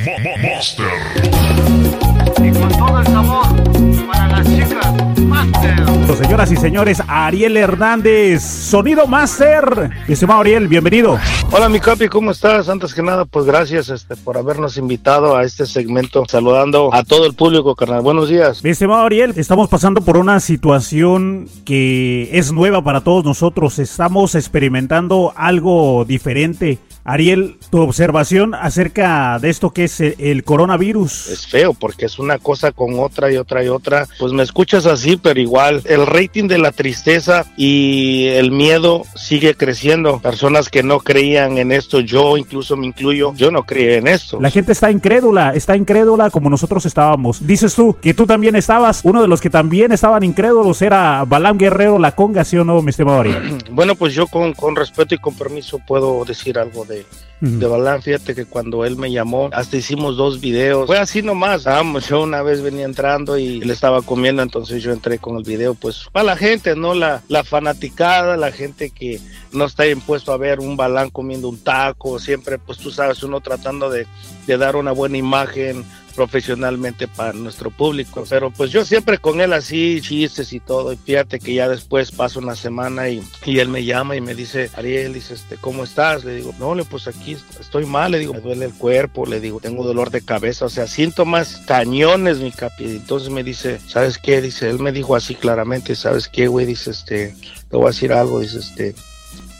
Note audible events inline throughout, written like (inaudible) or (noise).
Master. Y con todo el sabor para las chicas, Master. Señoras y señores, Ariel Hernández, Sonido Master. Estimado Ariel, bienvenido. Hola, mi capi, ¿cómo estás? Antes que nada, pues gracias este, por habernos invitado a este segmento. Saludando a todo el público, carnal. Buenos días. Mi estimado Ariel, estamos pasando por una situación que es nueva para todos nosotros. Estamos experimentando algo diferente Ariel, tu observación acerca de esto que es el coronavirus. Es feo porque es una cosa con otra y otra y otra. Pues me escuchas así, pero igual el rating de la tristeza y el miedo sigue creciendo. Personas que no creían en esto, yo incluso me incluyo, yo no creía en esto. La gente está incrédula, está incrédula como nosotros estábamos. Dices tú que tú también estabas, uno de los que también estaban incrédulos era Balam Guerrero La Conga, ¿sí o no, mi estimado Ariel? (clears throat) Bueno, pues yo con, con respeto y con permiso puedo decir algo de de Balán, fíjate que cuando él me llamó, hasta hicimos dos videos. Fue así nomás. Vamos, yo una vez venía entrando y le estaba comiendo, entonces yo entré con el video, pues para la gente, ¿no? La, la fanaticada, la gente que no está impuesto a ver un Balán comiendo un taco, siempre, pues tú sabes, uno tratando de, de dar una buena imagen profesionalmente para nuestro público. Pero pues yo siempre con él así, chistes y todo. Y fíjate que ya después pasa una semana y, y él me llama y me dice, Ariel, dice, este, ¿cómo estás? Le digo, no, pues aquí estoy mal. Le digo, me duele el cuerpo. Le digo, tengo dolor de cabeza. O sea, síntomas cañones, mi capi. Entonces me dice, ¿sabes qué? Dice, él me dijo así claramente, ¿sabes qué, güey? Dice, este, te voy a decir algo. Dice, este,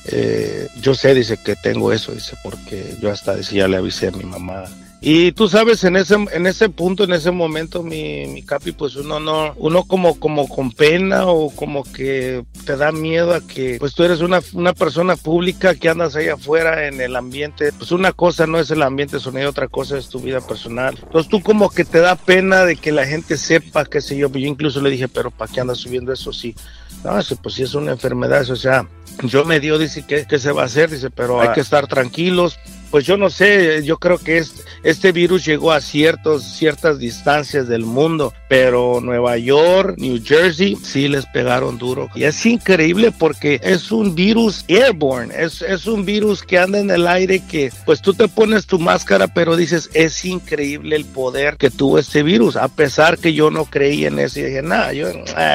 eh, yo sé, dice que tengo eso, dice, porque yo hasta decía, le avisé a mi mamá y tú sabes, en ese, en ese punto, en ese momento, mi, mi capi, pues uno no, uno como, como con pena o como que te da miedo a que, pues tú eres una, una persona pública que andas ahí afuera en el ambiente. Pues una cosa no es el ambiente sonido, otra cosa es tu vida personal. Entonces tú como que te da pena de que la gente sepa, qué sé yo. Yo incluso le dije, pero ¿para qué andas subiendo eso? Sí. No, pues sí es una enfermedad, o sea, yo me dio, dice, ¿qué, qué se va a hacer? Dice, pero hay que estar tranquilos, pues yo no sé, yo creo que este virus llegó a ciertos, ciertas distancias del mundo, pero Nueva York, New Jersey, sí les pegaron duro. Y es increíble porque es un virus airborne, es, es un virus que anda en el aire que pues tú te pones tu máscara, pero dices, es increíble el poder que tuvo este virus, a pesar que yo no creí en eso y dije, nada, yo,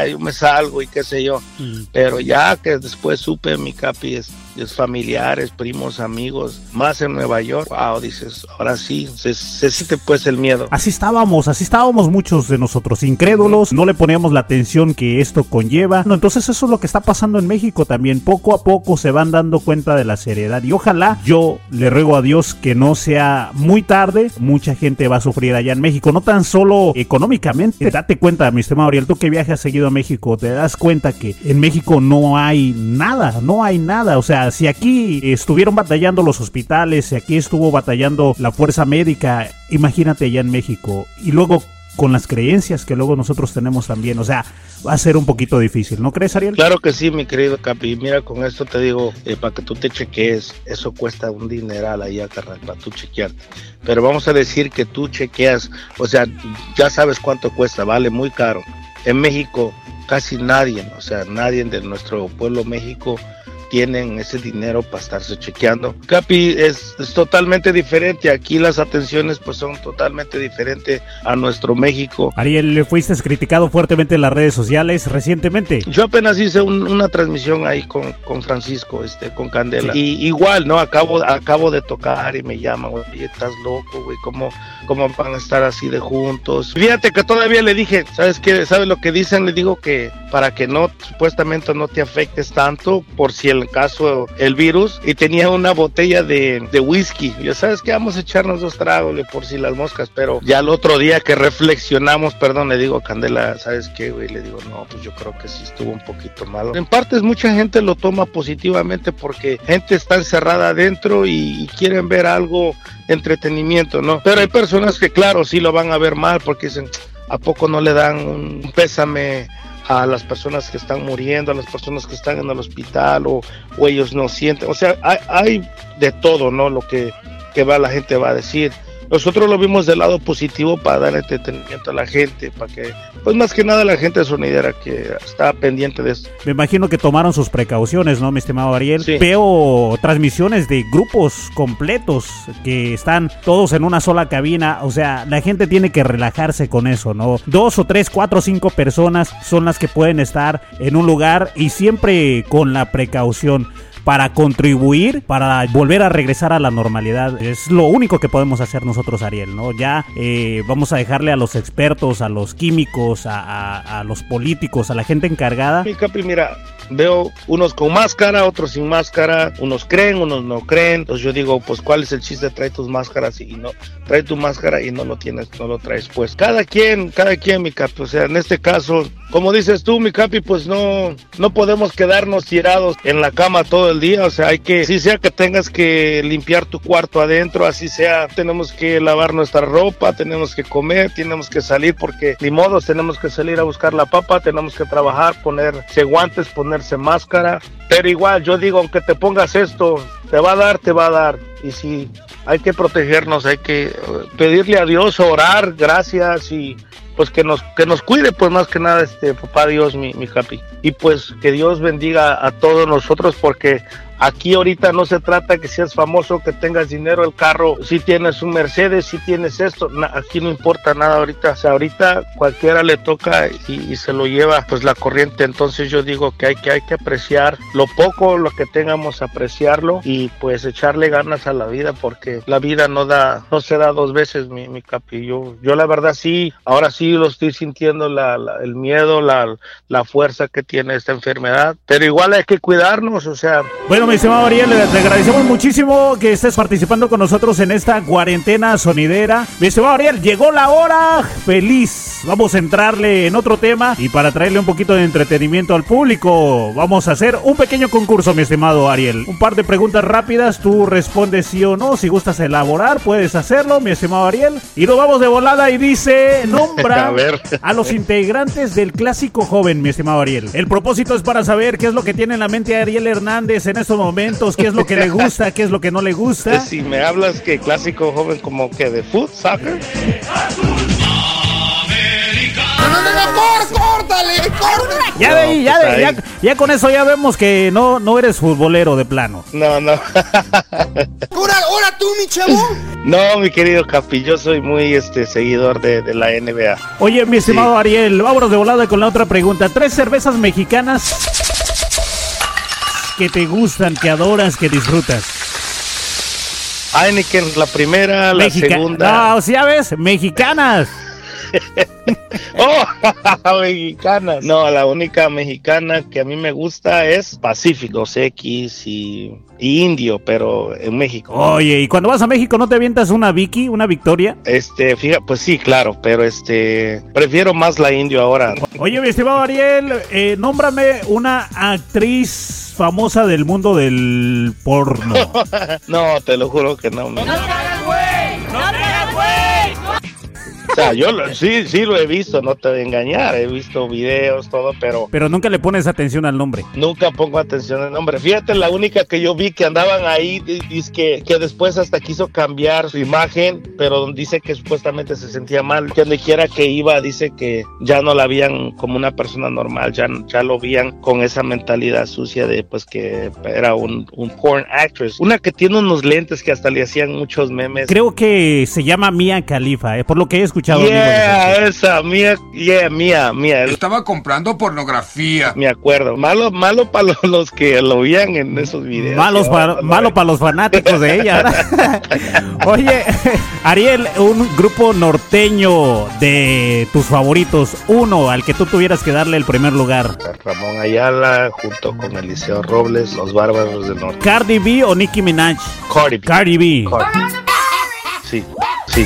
yo, me salgo y qué sé yo. Mm. Pero ya que después supe mi capi, es, familiares, primos, amigos, más en Nueva York, wow, dices, ahora sí, se, se siente pues el miedo. Así estábamos, así estábamos muchos de nosotros, incrédulos, no le poníamos la atención que esto conlleva. No, entonces eso es lo que está pasando en México también, poco a poco se van dando cuenta de la seriedad y ojalá yo le ruego a Dios que no sea muy tarde, mucha gente va a sufrir allá en México, no tan solo económicamente, date cuenta, mi estimado Ariel, tú que viajas seguido a México, te das cuenta que en México no hay nada, no hay nada, o sea, si aquí estuvieron batallando los hospitales, si aquí estuvo batallando la fuerza médica, imagínate allá en México. Y luego con las creencias que luego nosotros tenemos también. O sea, va a ser un poquito difícil, ¿no crees, Ariel? Claro que sí, mi querido Capi. Mira, con esto te digo, eh, para que tú te chequees, eso cuesta un dineral allá, carnal, para tú chequearte. Pero vamos a decir que tú chequeas, o sea, ya sabes cuánto cuesta, vale muy caro. En México, casi nadie, o sea, nadie de nuestro pueblo México tienen ese dinero para estarse chequeando. Capi es, totalmente diferente. Aquí las atenciones pues son totalmente diferentes a nuestro México. Ariel, fuiste criticado fuertemente en las redes sociales recientemente. Yo apenas hice una transmisión ahí con, con Francisco, este, con Candela. Y igual, ¿no? Acabo, acabo de tocar y me llaman, oye, estás loco, güey, ¿cómo, ¿cómo van a estar así de juntos? Fíjate que todavía le dije, ¿sabes qué? ¿Sabes lo que dicen? Le digo que para que no, supuestamente no te afectes tanto por si el caso el virus y tenía una botella de, whisky. Ya sabes que vamos a echarnos dos tragos por si las moscas, pero ya el otro día que reflexionamos, perdón, le digo Candela, ¿sabes qué, güey? Le digo, no, pues yo creo que sí estuvo un poquito malo. En partes mucha gente lo toma positivamente porque gente está encerrada adentro y, y quieren ver algo entretenimiento, ¿no? Pero hay personas que claro, sí lo van a ver mal porque dicen, ¿a poco no le dan un pésame a las personas que están muriendo, a las personas que están en el hospital o, ellos no sienten. O sea, hay, hay, de todo, ¿no? Lo que, que va, la gente va a decir. Nosotros lo vimos del lado positivo para dar entretenimiento a la gente, para que, pues más que nada la gente sonidera que está pendiente de esto. Me imagino que tomaron sus precauciones, ¿no, mi estimado Ariel? Veo transmisiones de grupos completos que están todos en una sola cabina, o sea, la gente tiene que relajarse con eso, ¿no? Dos o tres, cuatro o cinco personas son las que pueden estar en un lugar y siempre con la precaución para contribuir, para volver a regresar a la normalidad. Es lo único que podemos hacer nosotros, Ariel, ¿no? Ya eh, vamos a dejarle a los expertos, a los químicos, a, los políticos, a la gente encargada. Mira, veo unos con máscara, otros sin máscara, unos creen, unos no creen. Entonces yo digo, pues ¿cuál es el chiste? Trae tus máscaras y no, trae tu máscara y no lo tienes, no lo traes. Pues cada quien, cada quien, mi Capi. O sea, en este caso, como dices tú, mi Capi, pues no, no podemos quedarnos tirados en la cama todo el día, o sea, hay que, si sea que tengas que limpiar tu cuarto adentro, así sea, tenemos que lavar nuestra ropa, tenemos que comer, tenemos que salir porque ni modo, tenemos que salir a buscar la papa, tenemos que trabajar, ponerse guantes, ponerse máscara, pero igual yo digo, aunque te pongas esto, te va a dar, te va a dar, y si hay que protegernos, hay que eh, pedirle a Dios, orar, gracias y pues que nos que nos cuide pues más que nada este papá Dios mi, mi happy y pues que Dios bendiga a todos nosotros porque Aquí ahorita no se trata que seas famoso, que tengas dinero, el carro, si tienes un Mercedes, si tienes esto, aquí no importa nada ahorita. O sea, ahorita cualquiera le toca y, se lo lleva pues la corriente. Entonces yo digo que hay que, hay que apreciar lo poco, lo que tengamos, apreciarlo y pues echarle ganas a la vida porque la vida no da, no se da dos veces, mi, mi capi. Yo, yo la verdad sí, ahora sí lo estoy sintiendo la, el miedo, la, la fuerza que tiene esta enfermedad, pero igual hay que cuidarnos, o sea. Bueno, mi estimado Ariel, le, agradecemos muchísimo que estés participando con nosotros en esta cuarentena sonidera. Mi estimado Ariel, llegó la hora. Feliz. Vamos a entrarle en otro tema y para traerle un poquito de entretenimiento al público, vamos a hacer un pequeño concurso, mi estimado Ariel. Un par de preguntas rápidas, tú respondes sí o no. Si gustas elaborar, puedes hacerlo, mi estimado Ariel. Y nos vamos de volada y dice, nombra (laughs) a, a los integrantes del clásico joven, mi estimado Ariel. El propósito es para saber qué es lo que tiene en la mente Ariel Hernández en estos momentos, qué es lo que le gusta, qué es lo que no le gusta. Si me hablas que clásico joven como que de foot, soccer. córtale, córtale. Ya de ya, pues ya, ya, con eso ya vemos que no, no eres futbolero de plano. No, no. (laughs) ¿Ahora, ahora tú, mi chavo? No, mi querido Capi, yo soy muy este seguidor de, de la NBA. Oye, mi estimado Ariel, vámonos de volada con la otra pregunta. ¿Tres cervezas mexicanas que te gustan, que adoras, que disfrutas? Heineken, la primera, la segunda. No, si ya ves, mexicanas. (laughs) oh, (laughs) mexicanas. No, la única mexicana que a mí me gusta es Pacífico, X y, Indio, pero en México. Oye, ¿y cuando vas a México no te avientas una Vicky, una Victoria? Este, fíjate, pues sí, claro, pero este, prefiero más la Indio ahora. Oye, mi estimado Ariel, eh, nómbrame una actriz famosa del mundo del porno. (laughs) no, te lo juro que no. ¡No te hagas güey! ¡No te hagas güey! O sea, yo sí, sí lo he visto, no te voy a engañar, he visto videos, todo, pero... Pero nunca le pones atención al nombre. Nunca pongo atención al nombre. Fíjate, la única que yo vi que andaban ahí, dice que, que después hasta quiso cambiar su imagen, pero dice que supuestamente se sentía mal. Que donde quiera que iba, dice que ya no la veían como una persona normal, ya, ya lo veían con esa mentalidad sucia de pues que era un, un porn actress. Una que tiene unos lentes que hasta le hacían muchos memes. Creo que se llama Mia Khalifa, eh, por lo que he escuchado Yeah, esa, mía, yeah, mía, mía. Estaba comprando pornografía. Me acuerdo. Malo, malo para los, que lo veían en esos videos. Malos para, malo para los fanáticos de ella. (laughs) Oye, (laughs) Ariel, un grupo norteño de tus favoritos, uno al que tú tuvieras que darle el primer lugar. Ramón Ayala, junto con Eliseo Robles, los bárbaros del norte. ¿Cardi B o Nicki Minaj? Cardi B. Cardi B. Sí, sí,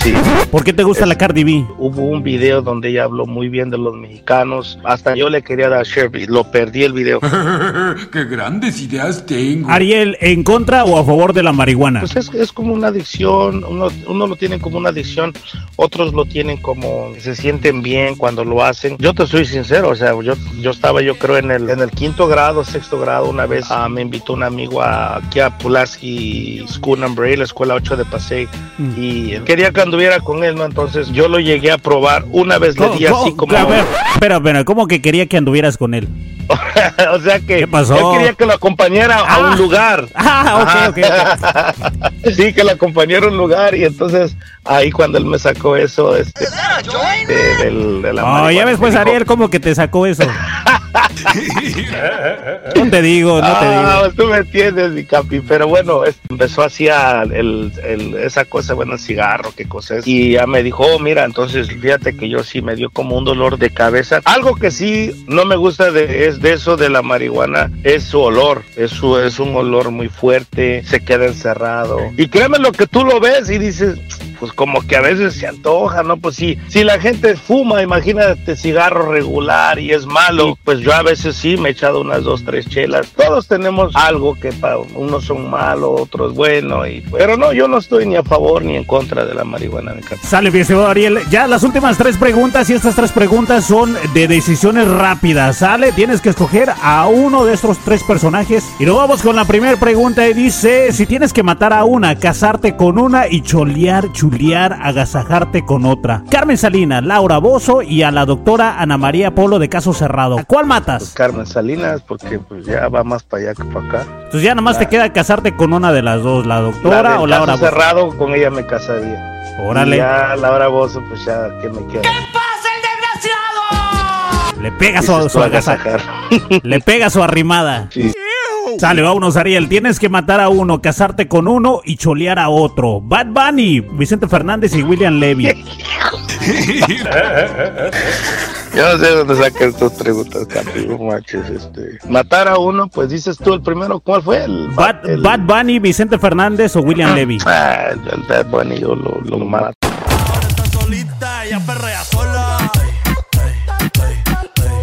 Sí. ¿Por qué te gusta la Cardi B? Hubo un video donde ella habló muy bien de los mexicanos. Hasta yo le quería dar share, y lo perdí el video. (laughs) ¡Qué grandes ideas tengo! Ariel, ¿en contra o a favor de la marihuana? Pues es, es como una adicción, uno, uno lo tiene como una adicción, otros lo tienen como se sienten bien cuando lo hacen. Yo te soy sincero, o sea, yo, yo estaba yo creo en el, en el quinto grado, sexto grado, una vez ah, me invitó un amigo a, aquí a Pulaski School Number 8, la escuela 8 de Pasey, y él quería que anduviera con él, ¿no? Entonces yo lo llegué a probar, una vez le di así como... A ver, espera, espera, ¿cómo que quería que anduvieras con él? (laughs) o sea que ¿Qué pasó? él quería que lo acompañara a Ah. un lugar. (laughs) Ah, ok, ok, (laughs) sí, que lo acompañara a un lugar y entonces ahí cuando él me sacó eso, este, de, del- de la Oh, ya ves pues Ariel cómo que te sacó eso. (laughs) no te digo, no te digo. Ah, tú me entiendes, mi capi, pero bueno, empezó así a el, el- esa cosa, bueno, el cigarro, qué cosa es, y ya me dijo, oh, mira, entonces fíjate que yo sí me dio como un dolor de cabeza. Algo que sí no me gusta de, es de eso de la marihuana, es su olor, es, es un olor muy fuerte, se queda encerrado. Y créeme lo que tú lo ves y dices, pues como que a veces se antoja, ¿no? Pues sí, si la gente fuma, imagínate cigarro regular y es malo, pues yo a veces sí me he echado unas dos, tres chelas. Todos tenemos algo que para unos son malos, otros bueno, y, pero no, yo no estoy ni a favor ni en contra de la marihuana. mi. Sale, estimado Ariel. Ya las últimas tres preguntas y estas tres preguntas son de decisiones rápidas. Sale, tienes que escoger a uno de estos tres personajes. Y nos vamos con la primera pregunta y dice, si tienes que matar a una, casarte con una y cholear, chulear, agasajarte con otra. Carmen Salinas, Laura Bozo y a la doctora Ana María Polo de Caso Cerrado. ¿A cuál matas? Carmen Salinas, porque pues ya va más para allá que para acá. Entonces ya nomás te queda casarte con una de las dos, la doctora o Laura caso Bozo. cerrado, con ella me casaría. Órale. Y ya Laura Bozo, pues ya, ¿qué me queda? Le pega su, su agasajar. Le pega su arrimada. Sí. Sale, vámonos, Ariel. Tienes que matar a uno, casarte con uno y cholear a otro. Bad Bunny, Vicente Fernández y William Levy. (laughs) Yo no sé dónde sacan estas preguntas, Capi, manches, este. Matar a uno, pues dices tú el primero, ¿cuál fue? El Bad, el- Bad Bunny, Vicente Fernández o William Levy. Ah, el Bad Bunny yo lo, lo mato.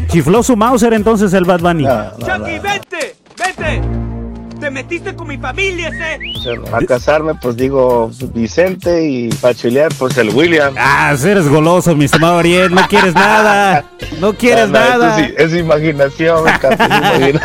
Chifló su Mauser entonces el Bad Bunny. No, no, no. Stay. Te metiste con mi familia, no. A casarme, pues digo Vicente y para chulear, pues el William. Ah, eres goloso, mi estimado Ariel. No quieres nada. No quieres No, no, esto nada. sí, es imaginación, Capi, es imagina-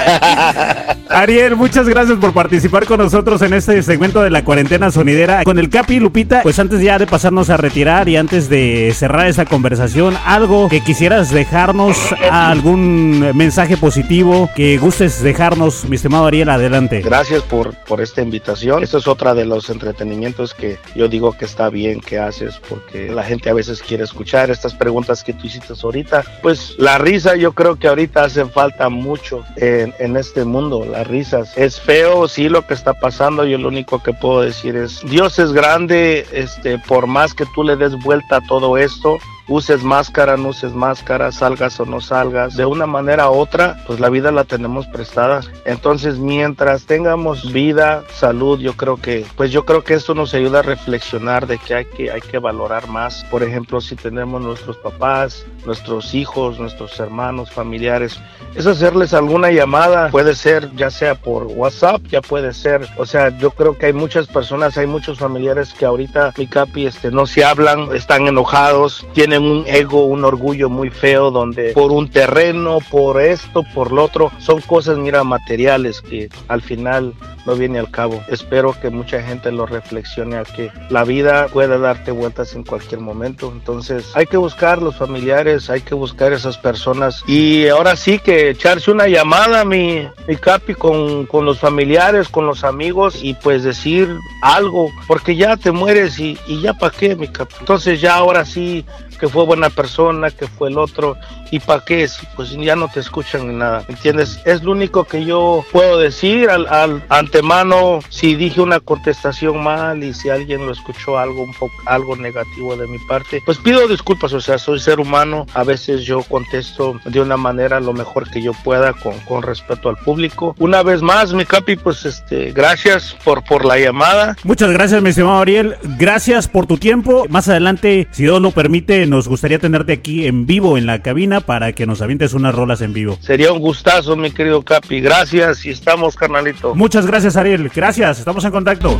(laughs) Ariel, muchas gracias por participar con nosotros en este segmento de la cuarentena sonidera. Con el Capi y Lupita, pues antes ya de pasarnos a retirar y antes de cerrar esta conversación, algo que quisieras dejarnos, algún mensaje positivo que gustes dejarnos, mi estimado Ariel, adelante. Gracias por, por esta invitación. Esto es otra de los entretenimientos que yo digo que está bien que haces porque la gente a veces quiere escuchar estas preguntas que tú hiciste ahorita. Pues la risa yo creo que ahorita hace falta mucho en, en este mundo, las risas. Es feo, sí, lo que está pasando. Yo lo único que puedo decir es, Dios es grande, este, por más que tú le des vuelta a todo esto, uses máscara, no uses máscara, salgas o no salgas, de una manera u otra, pues la vida la tenemos prestada. Entonces, mientras tengamos vida, salud, yo creo que, pues yo creo que esto nos ayuda a reflexionar de que hay que, hay que valorar más. Por ejemplo, si tenemos nuestros papás, nuestros hijos, nuestros hermanos, familiares, es hacerles alguna llamada, puede ser ya sea por WhatsApp, ya puede ser, o sea, yo creo que hay muchas personas, hay muchos familiares que ahorita, mi capi, este, no se hablan, están enojados, tienen un ego, un orgullo muy feo, donde por un terreno, por esto, por lo otro, son cosas, mira, materiales que al final no viene al cabo. Espero que mucha gente lo reflexione a que la vida puede darte vueltas en cualquier momento. Entonces hay que buscar los familiares, hay que buscar esas personas. Y ahora sí que echarse una llamada, mi, mi capi, con, con los familiares, con los amigos y pues decir algo, porque ya te mueres y, y ya para qué, mi capi. Entonces ya ahora sí que fue buena persona, que fue el otro, y para qué, si pues ya no te escuchan ni nada, ¿entiendes? Es lo único que yo puedo decir al, al antemano, si dije una contestación mal y si alguien lo escuchó algo un poco, algo negativo de mi parte, pues pido disculpas, o sea, soy ser humano, a veces yo contesto de una manera lo mejor que yo pueda con, con respeto al público. Una vez más, mi capi, pues este, gracias por, por la llamada. Muchas gracias, mi estimado Ariel. Gracias por tu tiempo. Más adelante, si Dios lo permite, nos gustaría tenerte aquí en vivo en la cabina para que nos avientes unas rolas en vivo. Sería un gustazo, mi querido Capi. Gracias y estamos, carnalito. Muchas gracias, Ariel. Gracias, estamos en contacto.